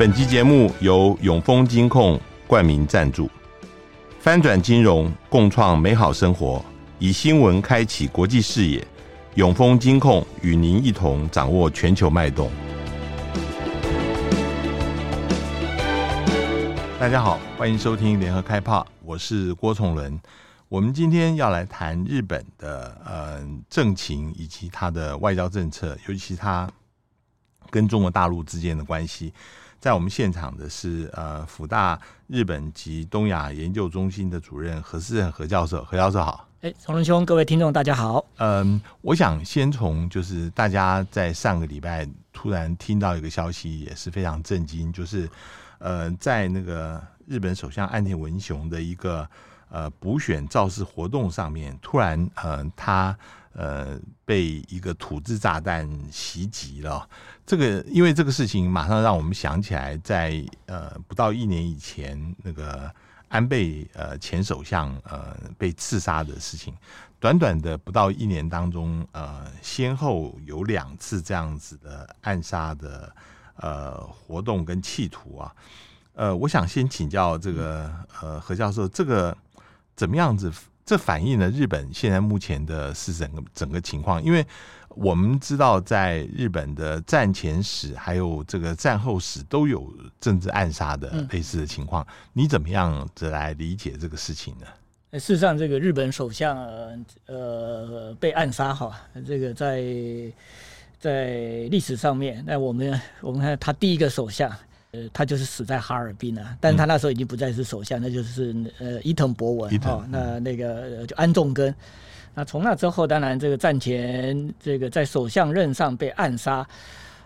本集节目由永丰金控冠名赞助，翻转金融，共创美好生活，以新闻开启国际视野。永丰金控与您一同掌握全球脉动。大家好，欢迎收听联合开炮，我是郭崇伦。我们今天要来谈日本的呃政情以及它的外交政策，尤其它跟中国大陆之间的关系。在我们现场的是呃辅大日本及东亚研究中心的主任何思仁何教授，何教授好。哎，崇仁兄，各位听众大家好。嗯，我想先从就是大家在上个礼拜突然听到一个消息，也是非常震惊，就是呃在那个日本首相岸田文雄的一个呃补选造势活动上面，突然呃他。呃，被一个土制炸弹袭击了。这个，因为这个事情，马上让我们想起来在，呃不到一年以前，那个安倍呃前首相呃被刺杀的事情。短短的不到一年当中，呃，先后有两次这样子的暗杀的呃活动跟企图啊。呃，我想先请教这个呃何教授，这个怎么样子？这反映了日本现在目前的是整个整个情况，因为我们知道，在日本的战前史还有这个战后史都有政治暗杀的类似的情况，你怎么样子来理解这个事情呢？事实上，这个日本首相呃被暗杀哈，这个在在历史上面，那我们我们看他第一个首相。呃，他就是死在哈尔滨啊，但是他那时候已经不再是首相，嗯、那就是呃伊藤博文哈、哦，那那个就安重根。那从那之后，当然这个战前这个在首相任上被暗杀，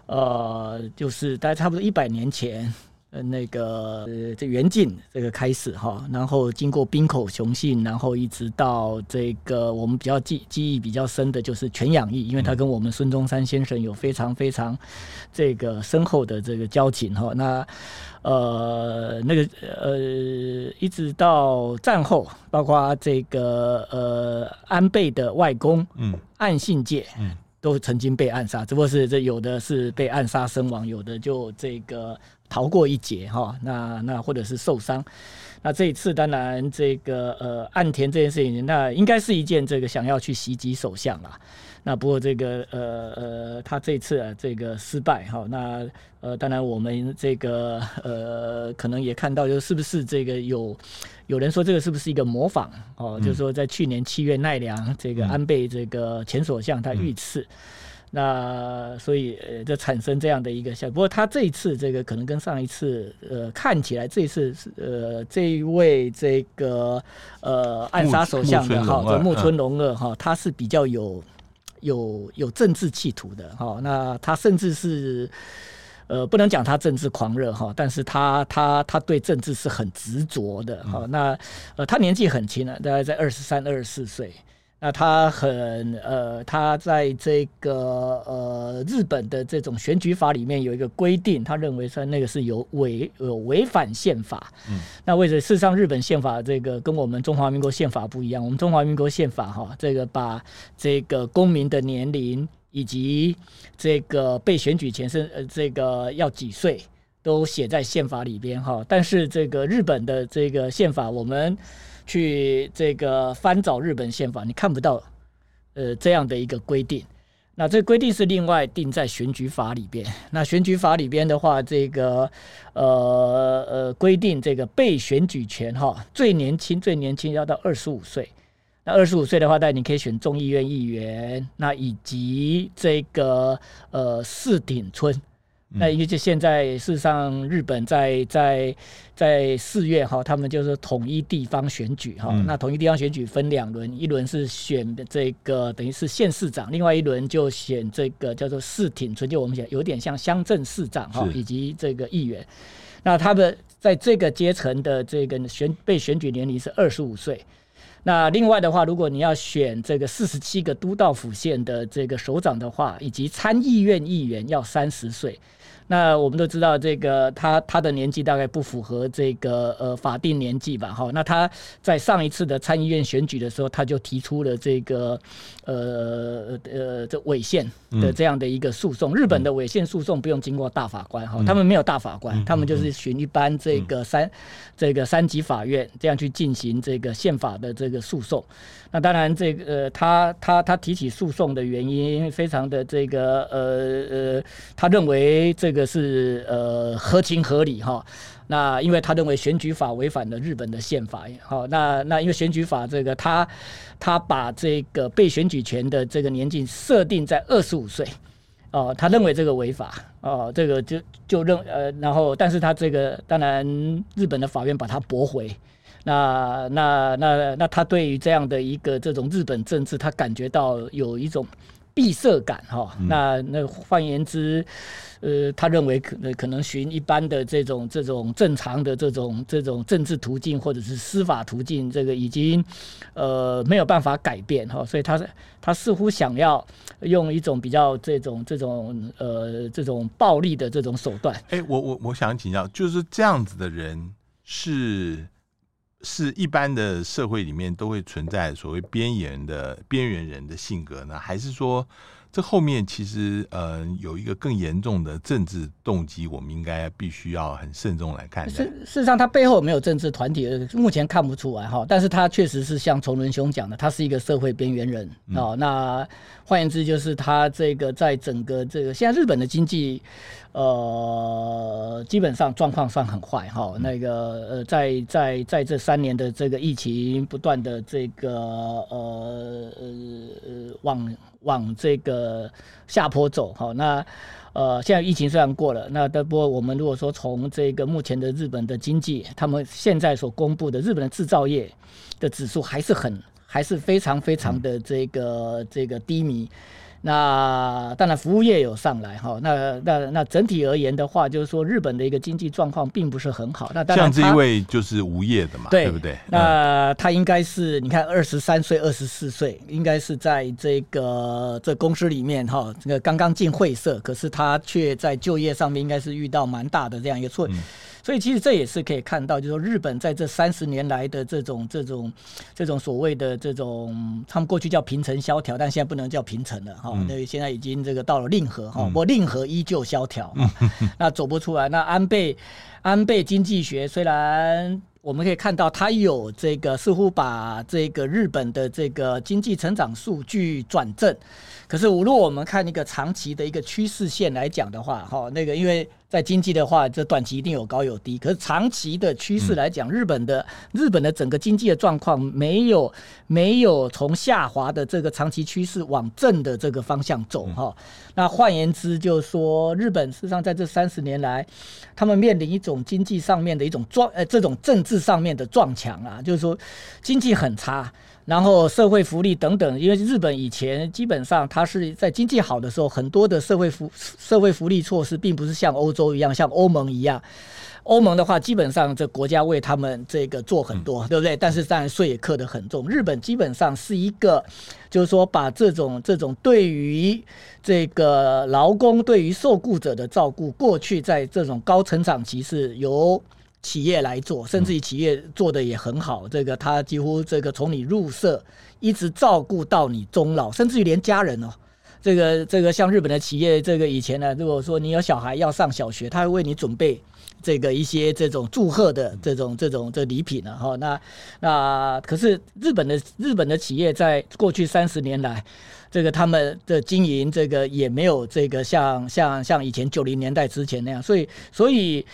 呃，就是大概差不多一百年前。呃，那个呃，这源近这个开始哈，然后经过滨口雄信，然后一直到这个我们比较记记忆比较深的就是全养义，因为他跟我们孙中山先生有非常非常这个深厚的这个交情哈。那呃，那个呃，一直到战后，包括这个呃安倍的外公，嗯，岸信介，嗯，都曾经被暗杀，只不过是这有的是被暗杀身亡，有的就这个。逃过一劫哈，那那或者是受伤，那这一次当然这个呃岸田这件事情，那应该是一件这个想要去袭击首相了。那不过这个呃呃他这次啊这个失败哈，那呃当然我们这个呃可能也看到，就是不是这个有有人说这个是不是一个模仿哦，就是说在去年七月奈良这个安倍这个前首相他遇刺。嗯那所以呃，就产生这样的一个效果。不过他这一次这个可能跟上一次呃，看起来这一次是呃，这一位这个呃暗杀首相的哈，这木村隆二哈，他是比较有有有政治企图的哈。那他甚至是呃，不能讲他政治狂热哈，但是他他他对政治是很执着的哈。那呃，他年纪很轻了，大概在二十三、二十四岁。那他很呃，他在这个呃日本的这种选举法里面有一个规定，他认为说那个是有违有违反宪法。嗯，那为什么事实上日本宪法这个跟我们中华民国宪法不一样？我们中华民国宪法哈，这个把这个公民的年龄以及这个被选举前是呃这个要几岁都写在宪法里边哈，但是这个日本的这个宪法我们。去这个翻找日本宪法，你看不到呃这样的一个规定。那这规定是另外定在选举法里边。那选举法里边的话，这个呃呃规定这个被选举权哈，最年轻最年轻要到二十五岁。那二十五岁的话，但你可以选众议院议员，那以及这个呃四町村。那因为就现在，事实上，日本在在在四月哈，他们就是统一地方选举哈。那统一地方选举分两轮，一轮是选这个等于是县市长，另外一轮就选这个叫做市町村，就我们讲有点像乡镇市长哈，以及这个议员。那他们在这个阶层的这个选被选举年龄是二十五岁。那另外的话，如果你要选这个四十七个都道府县的这个首长的话，以及参议院议员要三十岁。那我们都知道，这个他他的年纪大概不符合这个呃法定年纪吧？哈，那他在上一次的参议院选举的时候，他就提出了这个呃呃这违宪的这样的一个诉讼。日本的违宪诉讼不用经过大法官哈，他们没有大法官，他们就是循一般这个三这个三级法院这样去进行这个宪法的这个诉讼。那当然，这个，他他他提起诉讼的原因非常的这个呃呃，他认为这个是呃合情合理哈。那因为他认为选举法违反了日本的宪法，好，那那因为选举法这个他他把这个被选举权的这个年纪设定在二十五岁，哦，他认为这个违法，哦，这个就就认呃，然后但是他这个当然日本的法院把他驳回。那那那那他对于这样的一个这种日本政治，他感觉到有一种闭塞感哈。那那换言之，呃，他认为可能可能循一般的这种这种正常的这种这种政治途径或者是司法途径，这个已经呃没有办法改变哈。所以他他似乎想要用一种比较这种这种呃这种暴力的这种手段。哎、欸，我我我想请教，就是这样子的人是。是一般的社会里面都会存在所谓边缘的边缘人的性格呢，还是说这后面其实呃有一个更严重的政治动机？我们应该必须要很慎重来看待。事事实上，他背后没有政治团体，目前看不出来哈。但是他确实是像崇伦兄讲的，他是一个社会边缘人啊、嗯。那换言之，就是他这个在整个这个现在日本的经济。呃，基本上状况算很坏哈、嗯。那个呃，在在在这三年的这个疫情不断的这个呃呃往往这个下坡走好。那呃，现在疫情虽然过了，那不过我们如果说从这个目前的日本的经济，他们现在所公布的日本的制造业的指数还是很还是非常非常的这个、嗯、这个低迷。那当然，服务业有上来哈。那那那整体而言的话，就是说日本的一个经济状况并不是很好。那当然，像这一位就是无业的嘛，对，对不对？那他应该是你看，二十三岁、二十四岁，应该是在这个这公司里面哈，这个刚刚进会社，可是他却在就业上面应该是遇到蛮大的这样一个错。嗯所以其实这也是可以看到，就是说日本在这三十年来的这种这种这种所谓的这种，他们过去叫平成萧条，但现在不能叫平成了哈。那、嗯、现在已经这个到了令和哈，不过令和依旧萧条，那走不出来。那安倍安倍经济学虽然我们可以看到，它有这个似乎把这个日本的这个经济成长数据转正，可是如果我们看一个长期的一个趋势线来讲的话，哈，那个因为。在经济的话，这短期一定有高有低，可是长期的趋势来讲，日本的日本的整个经济的状况没有没有从下滑的这个长期趋势往正的这个方向走哈。那换言之，就是说日本事实上在这三十年来，他们面临一种经济上面的一种撞呃这种政治上面的撞墙啊，就是说经济很差。然后社会福利等等，因为日本以前基本上它是在经济好的时候，很多的社会福社会福利措施并不是像欧洲一样，像欧盟一样。欧盟的话，基本上这国家为他们这个做很多，对不对？但是当然税也课得很重。日本基本上是一个，就是说把这种这种对于这个劳工对于受雇者的照顾，过去在这种高成长期是由。企业来做，甚至于企业做的也很好。这个他几乎这个从你入社一直照顾到你终老，甚至于连家人哦。这个这个像日本的企业，这个以前呢，如果说你有小孩要上小学，他会为你准备这个一些这种祝贺的这种这种这礼品呢。哈，那那可是日本的日本的企业在过去三十年来，这个他们的经营这个也没有这个像像像以前九零年代之前那样，所以所以。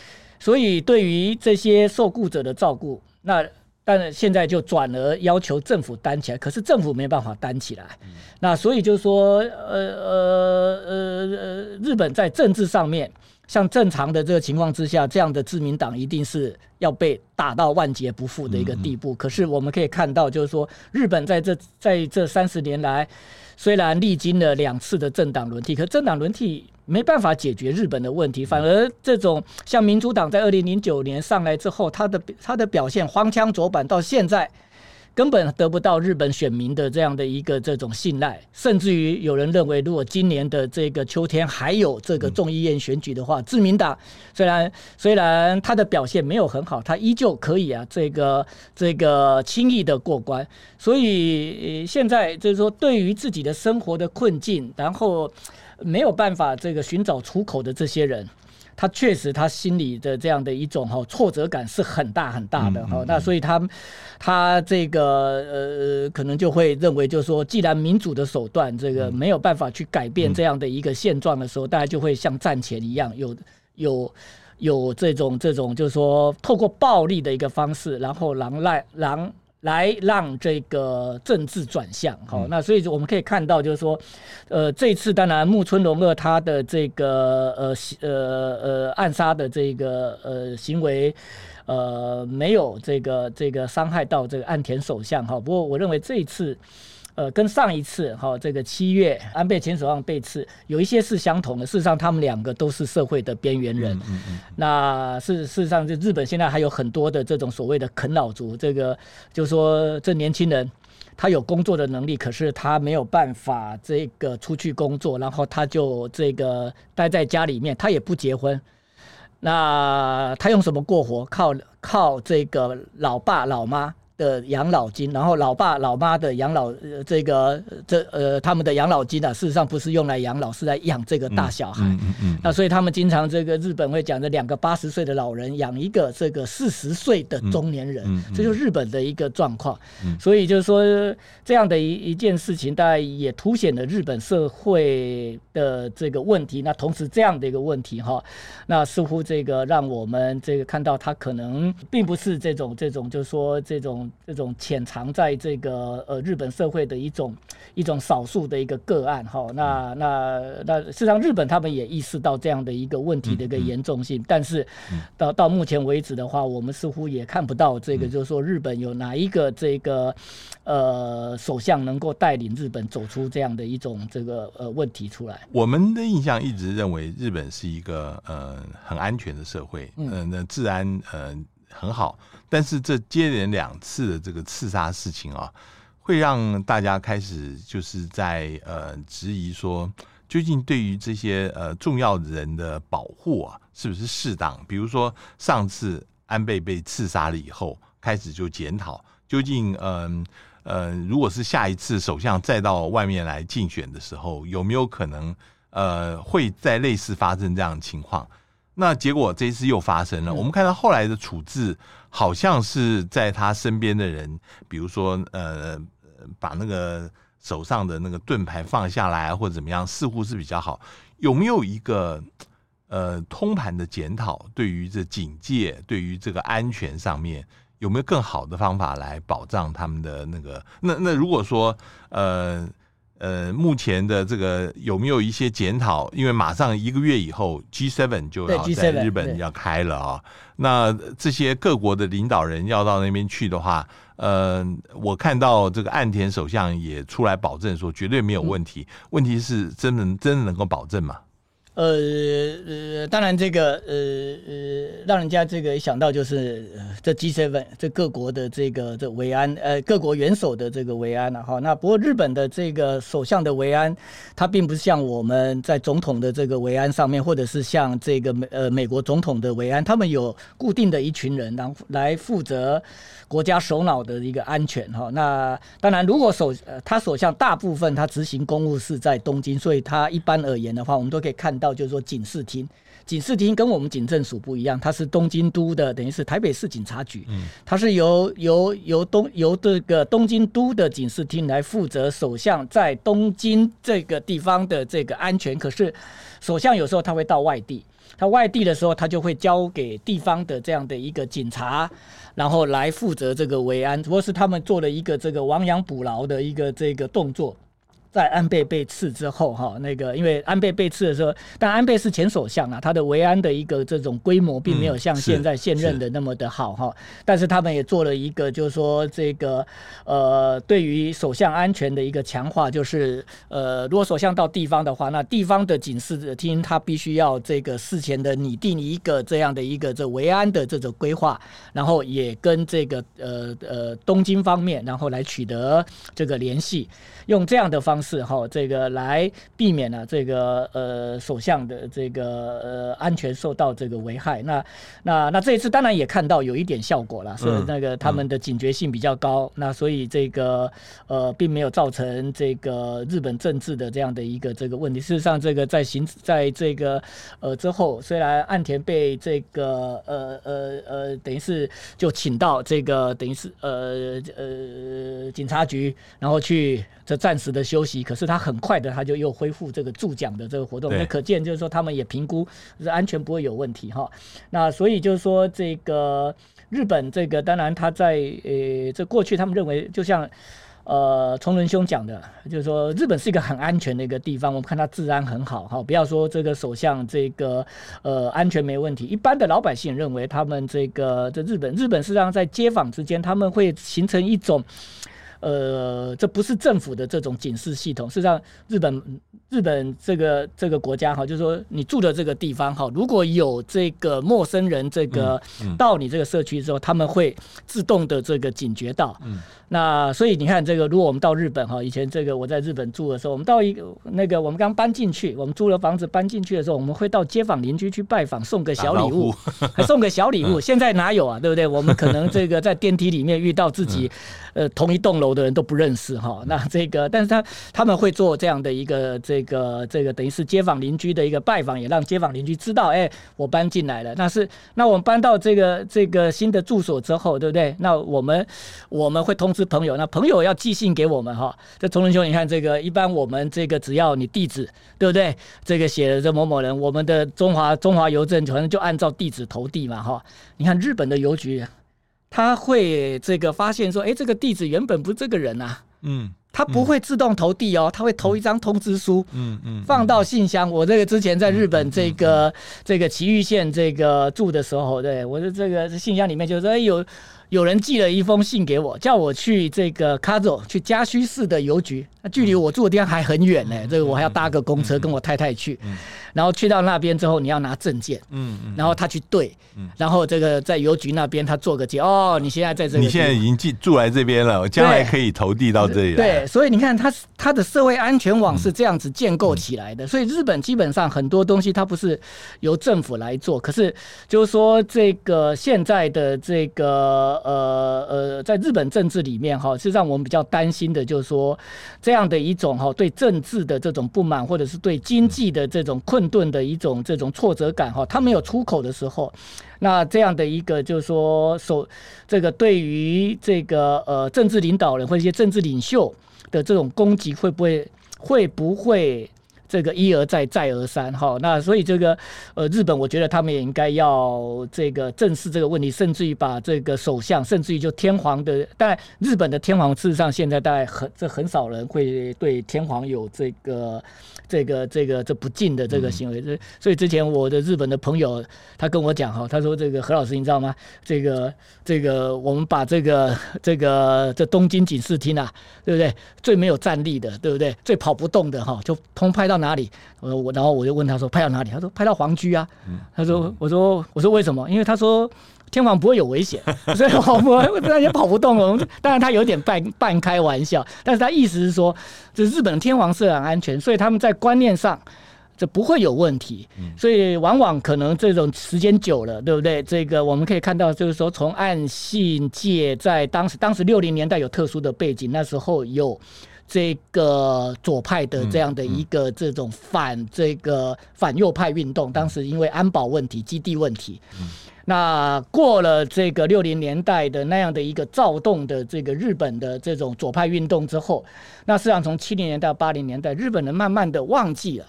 所以，对于这些受雇者的照顾，那当然现在就转而要求政府担起来。可是政府没办法担起来。那所以就是说，呃呃呃呃，日本在政治上面，像正常的这个情况之下，这样的自民党一定是要被打到万劫不复的一个地步。可是我们可以看到，就是说，日本在这在这三十年来，虽然历经了两次的政党轮替，可政党轮替。没办法解决日本的问题，反而这种像民主党在二零零九年上来之后，他的他的表现荒腔走板，到现在根本得不到日本选民的这样的一个这种信赖，甚至于有人认为，如果今年的这个秋天还有这个众议院选举的话，自民党虽然虽然他的表现没有很好，他依旧可以啊，这个这个轻易的过关。所以现在就是说，对于自己的生活的困境，然后没有办法这个寻找出口的这些人。他确实，他心里的这样的一种哈挫折感是很大很大的哈、嗯嗯嗯，那所以他他这个呃可能就会认为，就是说，既然民主的手段这个没有办法去改变这样的一个现状的时候，大家就会像战前一样，有有有这种这种，就是说，透过暴力的一个方式，然后狼赖狼。来让这个政治转向，好，那所以我们可以看到，就是说，呃，这次当然木村龙二他的这个呃呃呃暗杀的这个呃行为，呃，没有这个这个伤害到这个岸田首相，哈，不过我认为这一次。呃，跟上一次哈，这个七月安倍前首相被刺，有一些是相同的。事实上，他们两个都是社会的边缘人。嗯嗯嗯、那事事实上，就日本现在还有很多的这种所谓的啃老族。这个就是说，这年轻人他有工作的能力，可是他没有办法这个出去工作，然后他就这个待在家里面，他也不结婚。那他用什么过活？靠靠这个老爸老妈。的养老金，然后老爸老妈的养老，呃、这个这呃他们的养老金啊，事实上不是用来养老，是来养这个大小孩。嗯嗯嗯、那所以他们经常这个日本会讲，这两个八十岁的老人养一个这个四十岁的中年人，这就是日本的一个状况。嗯、所以就是说这样的一一件事情，大概也凸显了日本社会的这个问题。那同时这样的一个问题哈，那似乎这个让我们这个看到他可能并不是这种这种，就是说这种。这种潜藏在这个呃日本社会的一种一种少数的一个个案哈，那那那事实上日本他们也意识到这样的一个问题的一个严重性，但是到到目前为止的话，我们似乎也看不到这个就是说日本有哪一个这个呃首相能够带领日本走出这样的一种这个呃问题出来。我们的印象一直认为日本是一个呃很安全的社会，嗯，那治安呃。很好，但是这接连两次的这个刺杀事情啊，会让大家开始就是在呃质疑说，究竟对于这些呃重要的人的保护啊，是不是适当？比如说上次安倍被刺杀了以后，开始就检讨，究竟嗯呃，如果是下一次首相再到外面来竞选的时候，有没有可能呃会再类似发生这样的情况？那结果这一次又发生了。我们看到后来的处置，好像是在他身边的人，比如说呃，把那个手上的那个盾牌放下来，或者怎么样，似乎是比较好。有没有一个呃通盘的检讨？对于这警戒，对于这个安全上面，有没有更好的方法来保障他们的那个？那那如果说呃。呃，目前的这个有没有一些检讨？因为马上一个月以后，G7 就要在日本要开了啊。那这些各国的领导人要到那边去的话，呃，我看到这个岸田首相也出来保证说绝对没有问题。问题是真的真的能够保证吗？呃呃，当然这个呃呃，让人家这个一想到就是这 G7 这各国的这个这维安呃各国元首的这个维安了哈。那不过日本的这个首相的维安，他并不是像我们在总统的这个维安上面，或者是像这个美呃美国总统的维安，他们有固定的一群人，然后来负责国家首脑的一个安全哈。那当然，如果首呃他首相大部分他执行公务是在东京，所以他一般而言的话，我们都可以看到。就是说警视厅，警视厅跟我们警政署不一样，它是东京都的，等于是台北市警察局，它是由由由东由这个东京都的警视厅来负责首相在东京这个地方的这个安全。可是首相有时候他会到外地，他外地的时候他就会交给地方的这样的一个警察，然后来负责这个维安。只不过是他们做了一个这个亡羊补牢的一个这个动作。在安倍被刺之后，哈，那个因为安倍被刺的时候，但安倍是前首相啊，他的维安的一个这种规模并没有像现在现任的那么的好哈、嗯。但是他们也做了一个，就是说这个呃，对于首相安全的一个强化，就是呃，如果首相到地方的话，那地方的警视厅他必须要这个事前的拟定一个这样的一个这维安的这种规划，然后也跟这个呃呃东京方面，然后来取得这个联系，用这样的方。是哈，这个来避免了这个呃首相的这个呃安全受到这个危害。那那那这一次当然也看到有一点效果了，所以那个他们的警觉性比较高。那所以这个呃并没有造成这个日本政治的这样的一个这个问题。事实上，这个在行在这个呃之后，虽然岸田被这个呃呃呃等于是就请到这个等于是呃呃警察局，然后去这暂时的休息。可是他很快的，他就又恢复这个助讲的这个活动，那可见就是说他们也评估是安全不会有问题哈。那所以就是说这个日本这个当然他在呃这过去他们认为就像呃从仁兄讲的，就是说日本是一个很安全的一个地方，我们看它治安很好哈。不要说这个首相这个呃安全没问题，一般的老百姓认为他们这个这日本日本实际上在街坊之间他们会形成一种。呃，这不是政府的这种警示系统。事实上，日本日本这个这个国家哈，就是说你住的这个地方哈，如果有这个陌生人这个到你这个社区之后，他们会自动的这个警觉到。那所以你看，这个如果我们到日本哈，以前这个我在日本住的时候，我们到一个那个我们刚搬进去，我们租了房子搬进去的时候，我们会到街坊邻居去拜访，送个小礼物，还 送个小礼物。现在哪有啊？对不对？我们可能这个在电梯里面遇到自己呃同一栋楼的人都不认识哈。那这个，但是他他们会做这样的一个这个这个等于是街坊邻居的一个拜访，也让街坊邻居知道，哎，我搬进来了。那是那我们搬到这个这个新的住所之后，对不对？那我们我们会通知。朋友，那朋友要寄信给我们哈。这崇仁兄，你看这个，一般我们这个只要你地址，对不对？这个写的这某某人，我们的中华中华邮政可能就按照地址投递嘛哈。你看日本的邮局，他会这个发现说，哎，这个地址原本不是这个人啊，嗯，他不会自动投递哦，他会投一张通知书，嗯嗯，放到信箱。我这个之前在日本这个这个埼玉县这个住的时候，对我的这个信箱里面就是说，哎有。有人寄了一封信给我，叫我去这个 Kazo 去加须市的邮局，那距离我住的地方还很远呢，这个我还要搭个公车跟我太太去。然后去到那边之后，你要拿证件，嗯嗯，然后他去对，嗯，然后这个在邮局那边他做个结，哦，你现在在这里，你现在已经住住来这边了，我将来可以投递到这里来。对，所以你看，他他的社会安全网是这样子建构起来的。所以日本基本上很多东西它不是由政府来做，可是就是说这个现在的这个呃呃，在日本政治里面哈，是让我们比较担心的，就是说这样的一种哈对政治的这种不满，或者是对经济的这种困。顿的一种这种挫折感哈，他没有出口的时候，那这样的一个就是说，首这个对于这个呃政治领导人或者一些政治领袖的这种攻击，会不会会不会？这个一而再再而三哈，那所以这个呃日本，我觉得他们也应该要这个正视这个问题，甚至于把这个首相，甚至于就天皇的，但日本的天皇事实上现在大概很这很少人会对天皇有这个这个这个这不敬的这个行为，这、嗯、所以之前我的日本的朋友他跟我讲哈，他说这个何老师你知道吗？这个这个我们把这个这个这东京警视厅啊，对不对？最没有战力的，对不对？最跑不动的哈，就通拍到。哪里？我我然后我就问他说拍到哪里？他说拍到皇居啊。他说我说我说为什么？因为他说天皇不会有危险，所以我们那也跑不动了。当然他有点半半开玩笑，但是他意思是说，这日本的天皇是很安全，所以他们在观念上这不会有问题。所以往往可能这种时间久了，对不对？这个我们可以看到，就是说从岸信介在当时当时六零年代有特殊的背景，那时候有。这个左派的这样的一个这种反这个反右派运动，当时因为安保问题、基地问题，那过了这个六零年代的那样的一个躁动的这个日本的这种左派运动之后，那实际上从七零年代到八零年代，日本人慢慢的忘记了。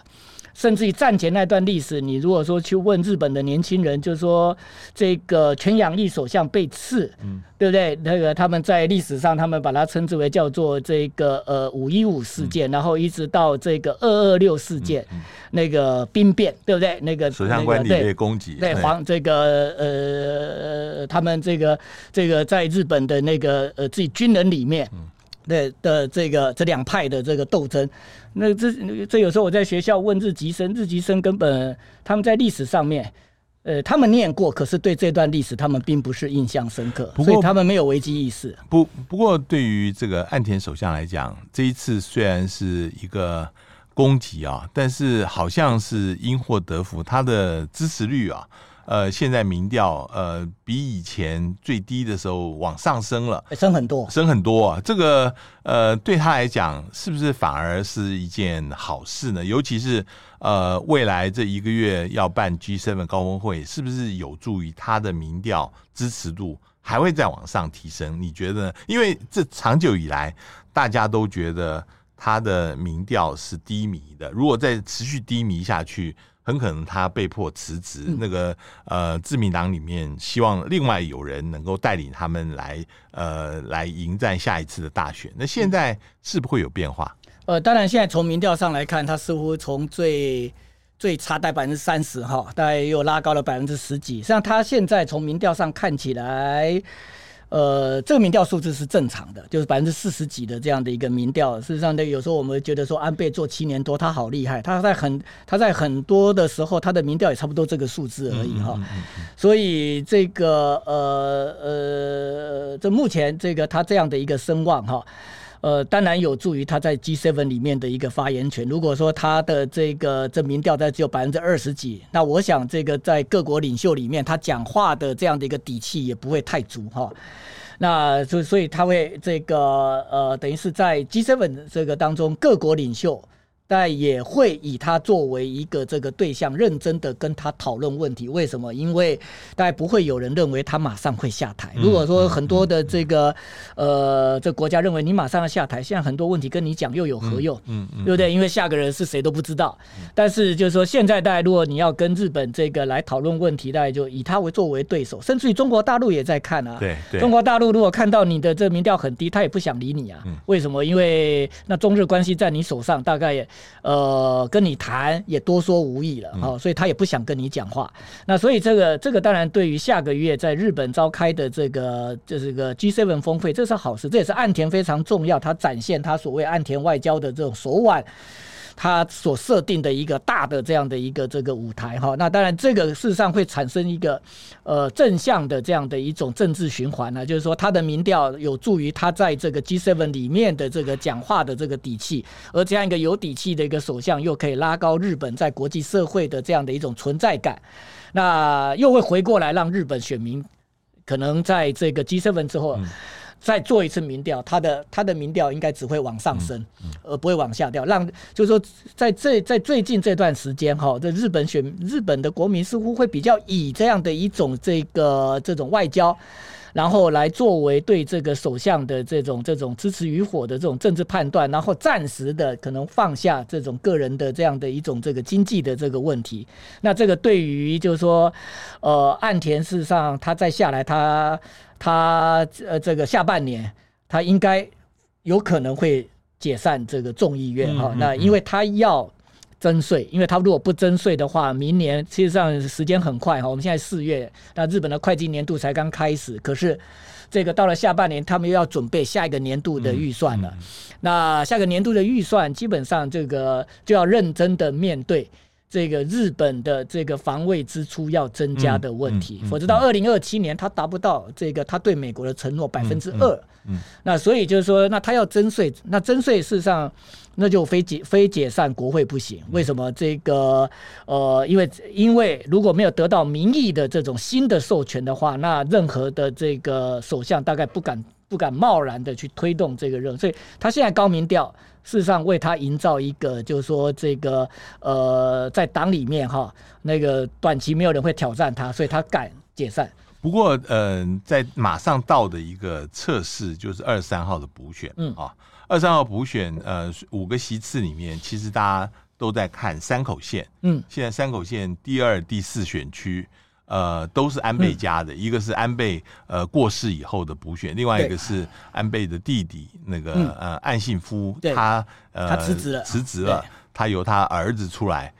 甚至于战前那段历史，你如果说去问日本的年轻人，就是说这个全养义首相被刺，嗯，对不对？那个他们在历史上，他们把它称之为叫做这个呃五一五事件，嗯、然后一直到这个二二六事件，嗯嗯、那个兵变，对不对？那个首相官邸被攻击，对皇这个呃他们这个这个在日本的那个呃自己军人里面。嗯对的，这个这两派的这个斗争，那这这有时候我在学校问日籍生，日籍生根本他们在历史上面，呃，他们念过，可是对这段历史他们并不是印象深刻，所以他们没有危机意识。不不过，对于这个岸田首相来讲，这一次虽然是一个攻击啊，但是好像是因祸得福，他的支持率啊。呃，现在民调呃比以前最低的时候往上升了，升很多，升很多啊！这个呃对他来讲，是不是反而是一件好事呢？尤其是呃未来这一个月要办 G7 高峰会，是不是有助于他的民调支持度还会再往上提升？你觉得呢？因为这长久以来大家都觉得他的民调是低迷的，如果再持续低迷下去。很可能他被迫辞职。嗯、那个呃，自民党里面希望另外有人能够带领他们来呃来迎战下一次的大选。那现在是不是会有变化？呃，当然，现在从民调上来看，他似乎从最最差带百分之三十哈，大概又拉高了百分之十几。实际上，他现在从民调上看起来。呃，这个民调数字是正常的，就是百分之四十几的这样的一个民调。事实上，呢，有时候我们觉得说安倍做七年多，他好厉害，他在很他在很多的时候，他的民调也差不多这个数字而已哈。嗯嗯嗯嗯、所以这个呃呃，这目前这个他这样的一个声望哈。呃，当然有助于他在 G7 里面的一个发言权。如果说他的这个这民调在只有百分之二十几，那我想这个在各国领袖里面，他讲话的这样的一个底气也不会太足哈。那就所以他会这个呃，等于是在 G7 这个当中，各国领袖。但也会以他作为一个这个对象，认真的跟他讨论问题。为什么？因为大概不会有人认为他马上会下台。如果说很多的这个呃，这国家认为你马上要下台，现在很多问题跟你讲又有何用？嗯嗯，对不对？因为下个人是谁都不知道。但是就是说，现在大概如果你要跟日本这个来讨论问题，大概就以他为作为对手，甚至于中国大陆也在看啊。对对。中国大陆如果看到你的这民调很低，他也不想理你啊。为什么？因为那中日关系在你手上，大概也。呃，跟你谈也多说无益了，哦，所以他也不想跟你讲话。那所以这个这个当然对于下个月在日本召开的这个就是个 G7 峰会，这是好事，这也是岸田非常重要，他展现他所谓岸田外交的这种手腕。他所设定的一个大的这样的一个这个舞台哈，那当然这个事实上会产生一个呃正向的这样的一种政治循环呢，就是说他的民调有助于他在这个 G7 里面的这个讲话的这个底气，而这样一个有底气的一个首相又可以拉高日本在国际社会的这样的一种存在感，那又会回过来让日本选民可能在这个 G7 之后。嗯再做一次民调，他的他的民调应该只会往上升，而不会往下掉。让就是说，在这在最近这段时间哈，这日本选日本的国民似乎会比较以这样的一种这个这种外交。然后来作为对这个首相的这种这种支持与否的这种政治判断，然后暂时的可能放下这种个人的这样的一种这个经济的这个问题。那这个对于就是说，呃，岸田事实上他再下来他，他他呃这个下半年他应该有可能会解散这个众议院哈、嗯嗯嗯。那因为他要。征税，因为他如果不征税的话，明年其实上时间很快哈。我们现在四月，那日本的会计年度才刚开始，可是这个到了下半年，他们又要准备下一个年度的预算了。那下个年度的预算，基本上这个就要认真的面对这个日本的这个防卫支出要增加的问题，嗯嗯嗯、否则到二零二七年，他达不到这个他对美国的承诺百分之二。嗯，那所以就是说，那他要征税，那征税事实上。那就非解非解散国会不行。为什么这个？呃，因为因为如果没有得到民意的这种新的授权的话，那任何的这个首相大概不敢不敢贸然的去推动这个任。所以他现在高民调，事实上为他营造一个，就是说这个呃，在党里面哈，那个短期没有人会挑战他，所以他敢解散。不过，嗯、呃，在马上到的一个测试就是二十三号的补选，嗯啊。二三号补选，呃，五个席次里面，其实大家都在看山口县。嗯，现在山口县第二、第四选区，呃，都是安倍家的。嗯、一个是安倍呃过世以后的补选，另外一个是安倍的弟弟那个、嗯、呃岸信夫，他呃他辞职了，辞职了，他由他儿子出来。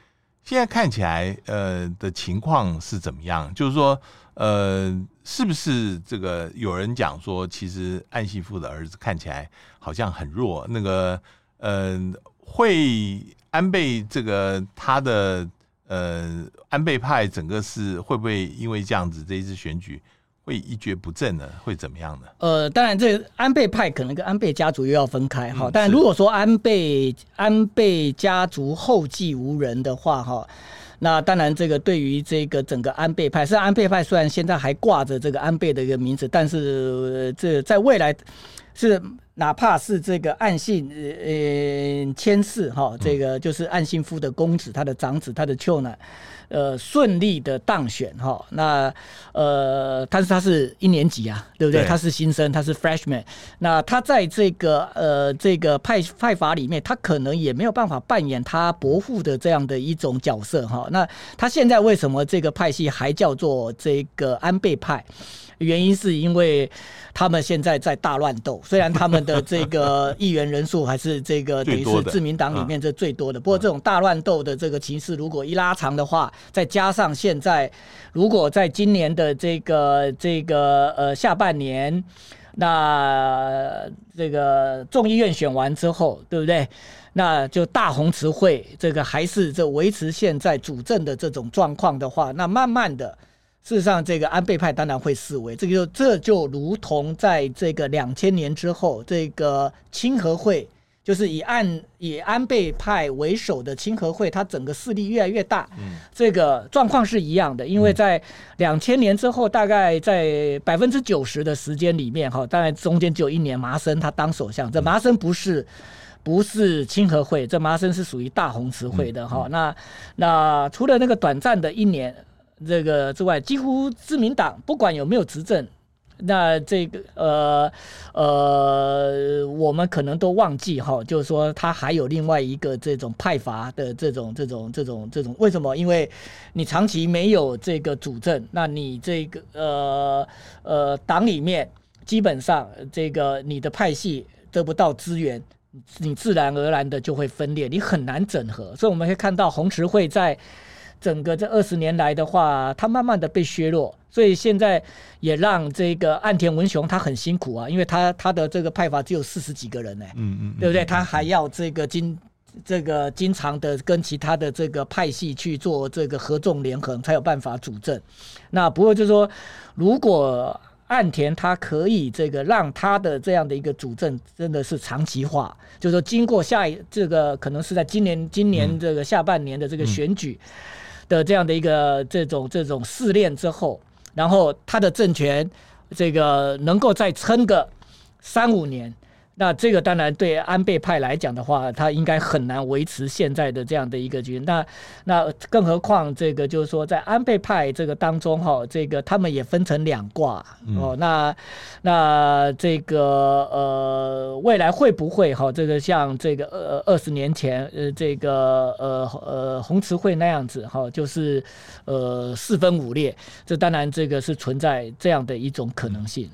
现在看起来呃的情况是怎么样？就是说呃，是不是这个有人讲说，其实岸信夫的儿子看起来好像很弱，那个呃。会安倍这个他的呃安倍派整个是会不会因为这样子这一次选举会一蹶不振呢？会怎么样呢？呃，当然这安倍派可能跟安倍家族又要分开哈。但如果说安倍安倍家族后继无人的话哈，那当然这个对于这个整个安倍派，是安倍派虽然现在还挂着这个安倍的一个名字，但是这在未来是。哪怕是这个岸信呃千世哈，这个就是岸信夫的公子，他的长子，他的舅呢，呃，顺利的当选哈，那呃，但是他是一年级啊，对不对？对他是新生，他是 freshman，那他在这个呃这个派派法里面，他可能也没有办法扮演他伯父的这样的一种角色哈。那他现在为什么这个派系还叫做这个安倍派？原因是因为他们现在在大乱斗，虽然他们的这个议员人数还是这个等于是自民党里面这最多的，不过这种大乱斗的这个情势如果一拉长的话，再加上现在如果在今年的这个这个呃下半年，那这个众议院选完之后，对不对？那就大红词会这个还是这维持现在主政的这种状况的话，那慢慢的。事实上，这个安倍派当然会示威，这个就这就如同在这个两千年之后，这个清和会就是以安以安倍派为首的清和会，它整个势力越来越大，嗯，这个状况是一样的。因为在两千年之后，大概在百分之九十的时间里面，哈，当然中间只有一年麻生他当首相，这麻生不是不是清和会，这麻生是属于大红词会的哈。那那除了那个短暂的一年。这个之外，几乎自民党不管有没有执政，那这个呃呃，我们可能都忘记哈，就是说他还有另外一个这种派阀的这种这种这种这种，为什么？因为你长期没有这个主政，那你这个呃呃党里面基本上这个你的派系得不到资源，你自然而然的就会分裂，你很难整合。所以我们可以看到红池会在。整个这二十年来的话，他慢慢的被削弱，所以现在也让这个岸田文雄他很辛苦啊，因为他他的这个派阀只有四十几个人呢，嗯嗯，对不对？他还要这个经这个经常的跟其他的这个派系去做这个合纵连横，才有办法主政。那不过就是说，如果岸田他可以这个让他的这样的一个主政真的是长期化，就是说经过下一这个可能是在今年今年这个下半年的这个选举。的这样的一个这种这种试炼之后，然后他的政权这个能够再撑个三五年。那这个当然对安倍派来讲的话，他应该很难维持现在的这样的一个局面。那那更何况这个就是说，在安倍派这个当中哈，这个他们也分成两挂哦。那那这个呃，未来会不会哈，这个像这个呃二十年前呃这个呃呃红池会那样子哈，就是呃四分五裂？这当然这个是存在这样的一种可能性。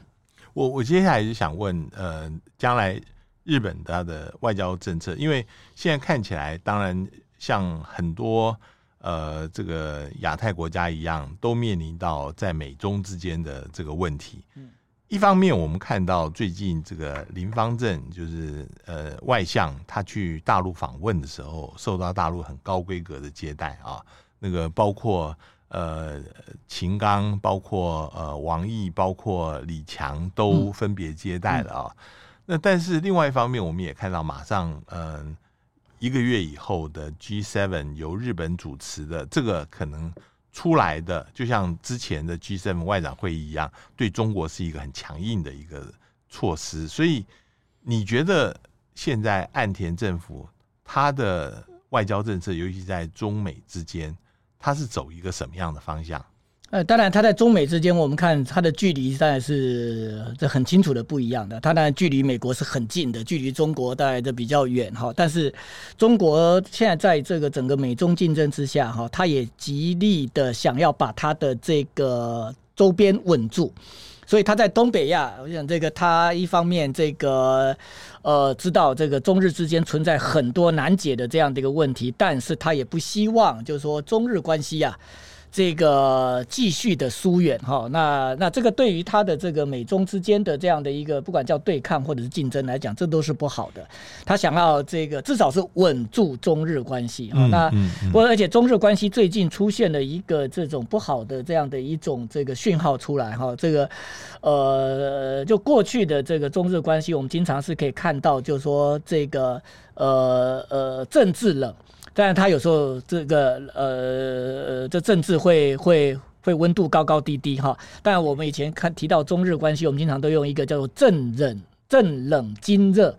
我我接下来就想问，呃，将来日本它的外交政策，因为现在看起来，当然像很多呃这个亚太国家一样，都面临到在美中之间的这个问题。嗯，一方面我们看到最近这个林方正就是呃外相，他去大陆访问的时候，受到大陆很高规格的接待啊，那个包括。呃，秦刚，包括呃王毅，包括李强，都分别接待了啊。嗯嗯、那但是另外一方面，我们也看到，马上嗯、呃、一个月以后的 G7 由日本主持的这个可能出来的，就像之前的 G7 外长会议一样，对中国是一个很强硬的一个措施。所以你觉得现在岸田政府他的外交政策，尤其在中美之间？他是走一个什么样的方向？呃，当然，它在中美之间，我们看它的距离当然是这很清楚的不一样的。它当然距离美国是很近的，距离中国当然就比较远哈。但是中国现在在这个整个美中竞争之下哈，它也极力的想要把它的这个周边稳住，所以它在东北亚，我想这个它一方面这个呃知道这个中日之间存在很多难解的这样的一个问题，但是他也不希望就是说中日关系呀。这个继续的疏远哈，那那这个对于他的这个美中之间的这样的一个不管叫对抗或者是竞争来讲，这都是不好的。他想要这个至少是稳住中日关系啊。那不过而且中日关系最近出现了一个这种不好的这样的一种这个讯号出来哈。这个呃，就过去的这个中日关系，我们经常是可以看到，就是说这个呃呃政治冷。但是他有时候这个呃，这政治会会会温度高高低低哈。但我们以前看提到中日关系，我们经常都用一个叫做正冷正冷金热。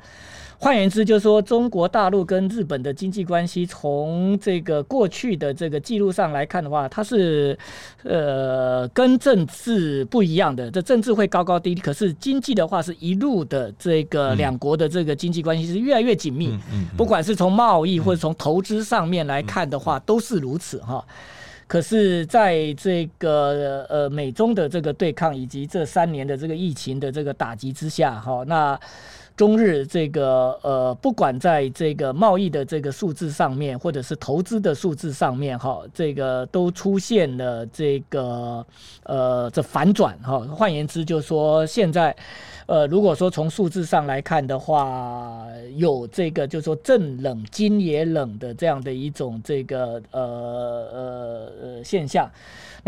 换言之，就是说中国大陆跟日本的经济关系，从这个过去的这个记录上来看的话，它是呃跟政治不一样的。这政治会高高低低，可是经济的话是一路的这个两国的这个经济关系是越来越紧密。不管是从贸易或者从投资上面来看的话，都是如此哈。可是在这个呃美中的这个对抗以及这三年的这个疫情的这个打击之下哈，那。中日这个呃，不管在这个贸易的这个数字上面，或者是投资的数字上面，哈，这个都出现了这个呃这反转哈。换言之，就是说现在呃，如果说从数字上来看的话，有这个就是说政冷金也冷的这样的一种这个呃呃呃现象。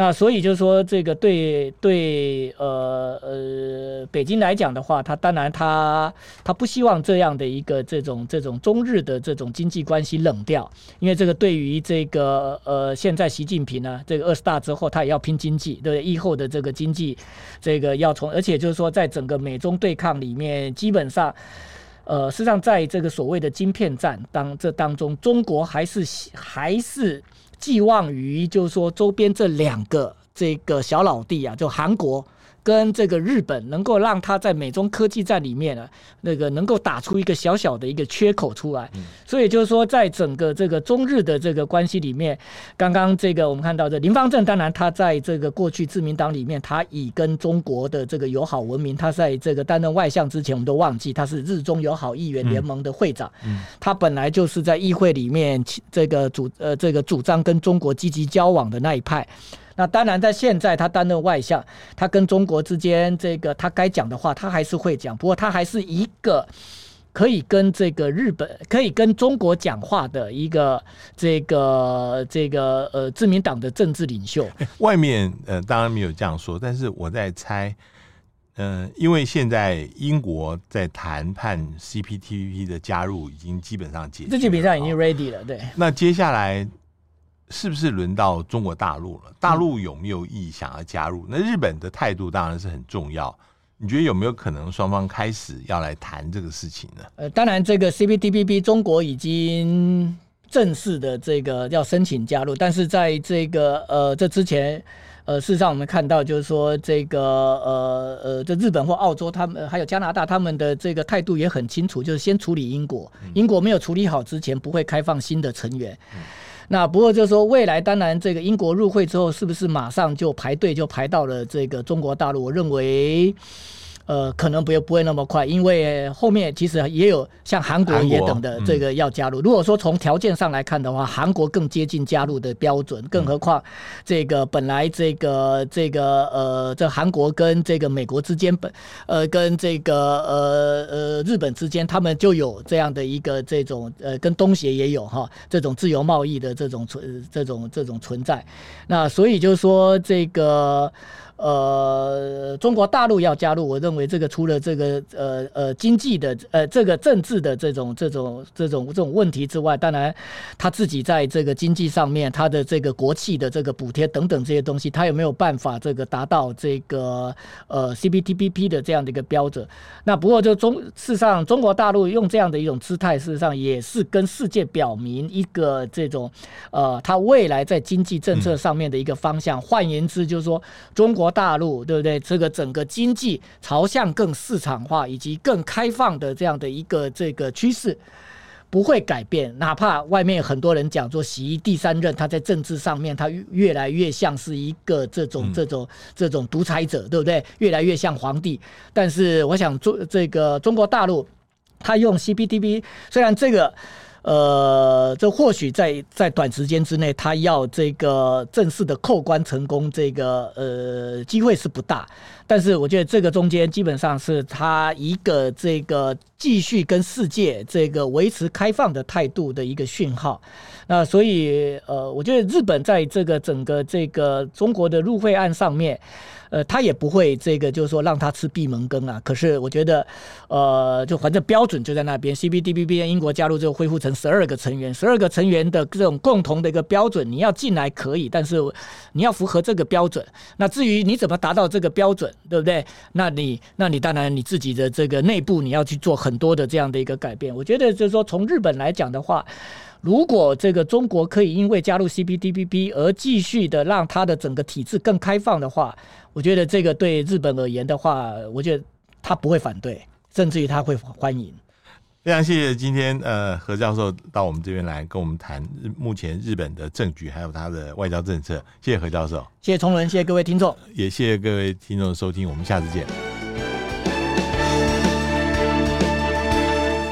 那所以就是说，这个对对呃呃北京来讲的话，他当然他他不希望这样的一个这种这种中日的这种经济关系冷掉，因为这个对于这个呃现在习近平呢，这个二十大之后他也要拼经济，对以后的这个经济这个要从，而且就是说在整个美中对抗里面，基本上呃实际上在这个所谓的晶片战当这当中，中国还是还是。寄望于就是说周边这两个这个小老弟啊，就韩国。跟这个日本能够让他在美中科技战里面呢，那个能够打出一个小小的一个缺口出来，所以就是说，在整个这个中日的这个关系里面，刚刚这个我们看到这林方正，当然他在这个过去自民党里面，他以跟中国的这个友好闻名。他在这个担任外相之前，我们都忘记他是日中友好议员联盟的会长，他本来就是在议会里面这个主呃这个主张跟中国积极交往的那一派。那当然，在现在他担任外相，他跟中国之间这个他该讲的话，他还是会讲。不过他还是一个可以跟这个日本、可以跟中国讲话的一个这个这个呃自民党的政治领袖。外面呃当然没有这样说，但是我在猜，嗯、呃，因为现在英国在谈判 CPTPP 的加入已经基本上解决，这基本上已经 ready 了。对，那接下来。是不是轮到中国大陆了？大陆有没有意想要加入？那日本的态度当然是很重要。你觉得有没有可能双方开始要来谈这个事情呢？呃，当然，这个 CPTPP 中国已经正式的这个要申请加入，但是在这个呃这之前，呃，事实上我们看到就是说这个呃呃，这日本或澳洲他们还有加拿大他们的这个态度也很清楚，就是先处理英国，英国没有处理好之前不会开放新的成员。那不过就是说，未来当然这个英国入会之后，是不是马上就排队就排到了这个中国大陆？我认为。呃，可能不会不会那么快，因为后面其实也有像韩国也等的这个要加入。如果说从条件上来看的话，韩国更接近加入的标准，更何况这个本来这个这个呃，这韩国跟这个美国之间本呃跟这个呃呃日本之间，他们就有这样的一个这种呃跟东协也有哈这种自由贸易的这种存这种这种存在。那所以就是说这个。呃，中国大陆要加入，我认为这个除了这个呃呃经济的呃这个政治的这种这种这种这种问题之外，当然他自己在这个经济上面，他的这个国企的这个补贴等等这些东西，他有没有办法这个达到这个呃 CPTPP 的这样的一个标准？那不过就中事实上，中国大陆用这样的一种姿态，事实上也是跟世界表明一个这种呃，他未来在经济政策上面的一个方向。换言之，就是说中国。大陆对不对？这个整个经济朝向更市场化以及更开放的这样的一个这个趋势不会改变，哪怕外面很多人讲说，习第三任他在政治上面他越来越像是一个这种这种这种独裁者，对不对？越来越像皇帝。但是我想中这个中国大陆他用 CPTP，虽然这个。呃，这或许在在短时间之内，他要这个正式的扣关成功，这个呃机会是不大。但是我觉得这个中间基本上是他一个这个继续跟世界这个维持开放的态度的一个讯号。那所以呃，我觉得日本在这个整个这个中国的入会案上面。呃，他也不会这个，就是说让他吃闭门羹啊。可是我觉得，呃，就反正标准就在那边。CPTPP 英国加入之后恢复成十二个成员，十二个成员的这种共同的一个标准，你要进来可以，但是你要符合这个标准。那至于你怎么达到这个标准，对不对？那你那你当然你自己的这个内部你要去做很多的这样的一个改变。我觉得就是说，从日本来讲的话。如果这个中国可以因为加入 CPTPP 而继续的让它的整个体制更开放的话，我觉得这个对日本而言的话，我觉得他不会反对，甚至于他会欢迎。非常谢谢今天呃何教授到我们这边来跟我们谈目前日本的政局还有他的外交政策。谢谢何教授，谢谢崇伦，谢谢各位听众，也谢谢各位听众的收听，我们下次见。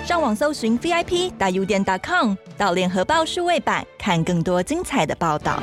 上网搜寻 VIP 大 U 点 .com 到联合报数位版，看更多精彩的报道。